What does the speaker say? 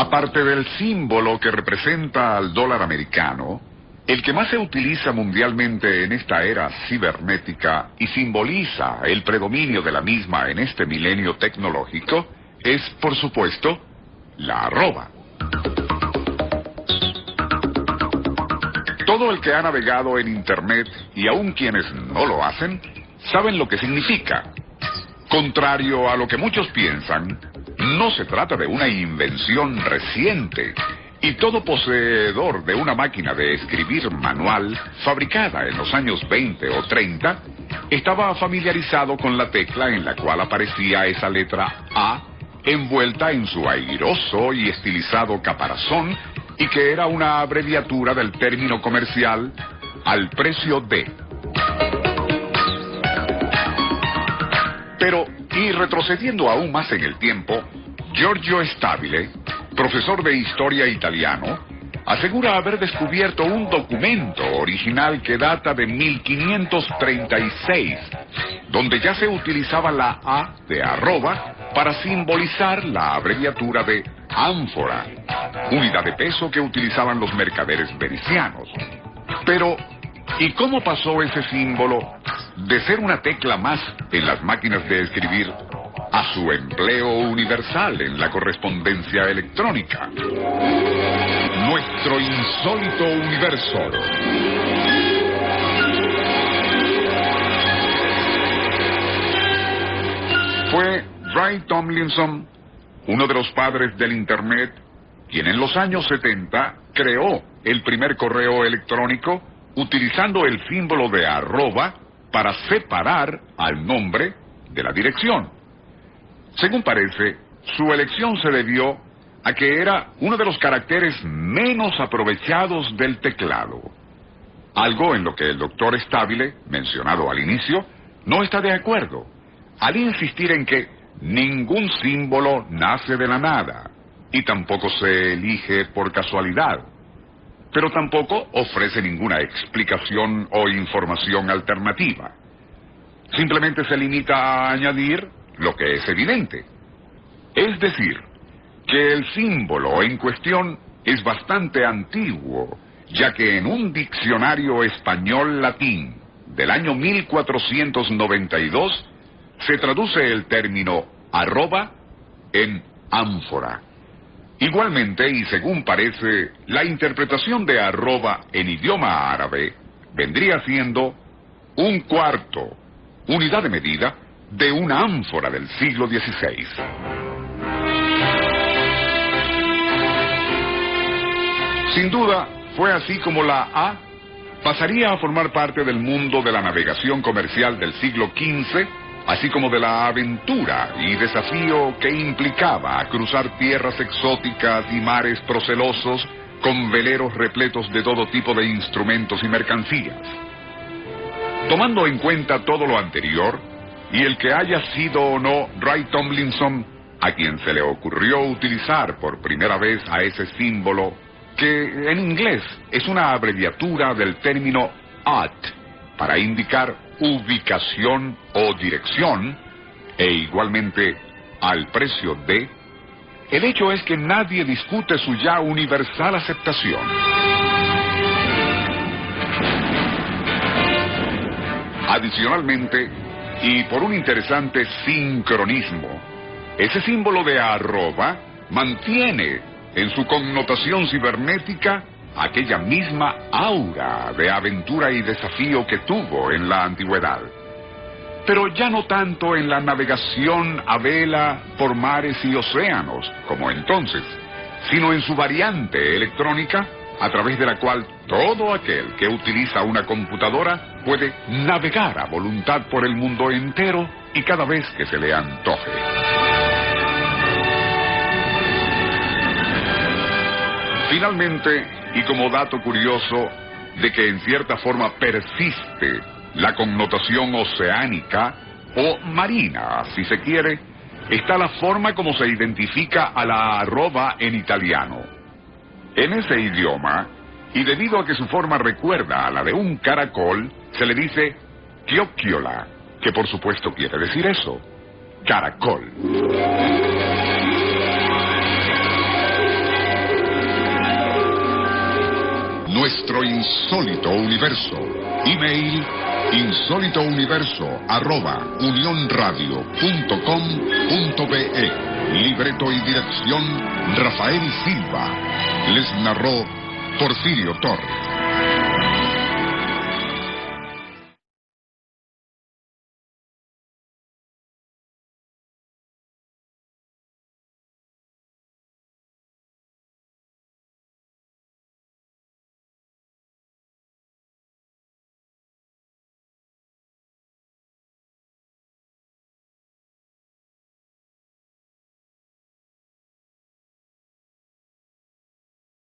Aparte del símbolo que representa al dólar americano, el que más se utiliza mundialmente en esta era cibernética y simboliza el predominio de la misma en este milenio tecnológico es, por supuesto, la arroba. Todo el que ha navegado en Internet y aun quienes no lo hacen, saben lo que significa. Contrario a lo que muchos piensan, no se trata de una invención reciente. Y todo poseedor de una máquina de escribir manual fabricada en los años 20 o 30 estaba familiarizado con la tecla en la cual aparecía esa letra A envuelta en su airoso y estilizado caparazón y que era una abreviatura del término comercial al precio de. Pero, y retrocediendo aún más en el tiempo, Giorgio Stabile, profesor de historia italiano, asegura haber descubierto un documento original que data de 1536, donde ya se utilizaba la A de arroba para simbolizar la abreviatura de ánfora, unidad de peso que utilizaban los mercaderes venecianos. Pero, ¿y cómo pasó ese símbolo de ser una tecla más en las máquinas de escribir a su empleo universal en la correspondencia electrónica? Nuestro insólito universo. Fue Ray Tomlinson, uno de los padres del Internet, quien en los años 70 creó el primer correo electrónico utilizando el símbolo de arroba para separar al nombre de la dirección. Según parece, su elección se debió a que era uno de los caracteres menos aprovechados del teclado. Algo en lo que el doctor Stabile, mencionado al inicio, no está de acuerdo, al insistir en que ningún símbolo nace de la nada y tampoco se elige por casualidad, pero tampoco ofrece ninguna explicación o información alternativa. Simplemente se limita a añadir lo que es evidente. Es decir, que el símbolo en cuestión es bastante antiguo, ya que en un diccionario español latín del año 1492 se traduce el término arroba en ánfora. Igualmente, y según parece, la interpretación de arroba en idioma árabe vendría siendo un cuarto, unidad de medida, de una ánfora del siglo XVI. Sin duda, fue así como la A pasaría a formar parte del mundo de la navegación comercial del siglo XV, así como de la aventura y desafío que implicaba cruzar tierras exóticas y mares procelosos con veleros repletos de todo tipo de instrumentos y mercancías. Tomando en cuenta todo lo anterior, y el que haya sido o no Ray Tomlinson, a quien se le ocurrió utilizar por primera vez a ese símbolo, que en inglés es una abreviatura del término AT, para indicar ubicación o dirección, e igualmente al precio de, el hecho es que nadie discute su ya universal aceptación. Adicionalmente, y por un interesante sincronismo. Ese símbolo de arroba mantiene en su connotación cibernética aquella misma aura de aventura y desafío que tuvo en la antigüedad. Pero ya no tanto en la navegación a vela por mares y océanos, como entonces, sino en su variante electrónica a través de la cual todo aquel que utiliza una computadora puede navegar a voluntad por el mundo entero y cada vez que se le antoje. Finalmente, y como dato curioso de que en cierta forma persiste la connotación oceánica o marina, si se quiere, está la forma como se identifica a la arroba en italiano. En ese idioma, y debido a que su forma recuerda a la de un caracol, se le dice chiocciola, que por supuesto quiere decir eso, caracol. Nuestro insólito universo. Email insólitouniverso arroba unionradio.com.be Libreto y dirección Rafael Silva. Les narró Porfirio Torres.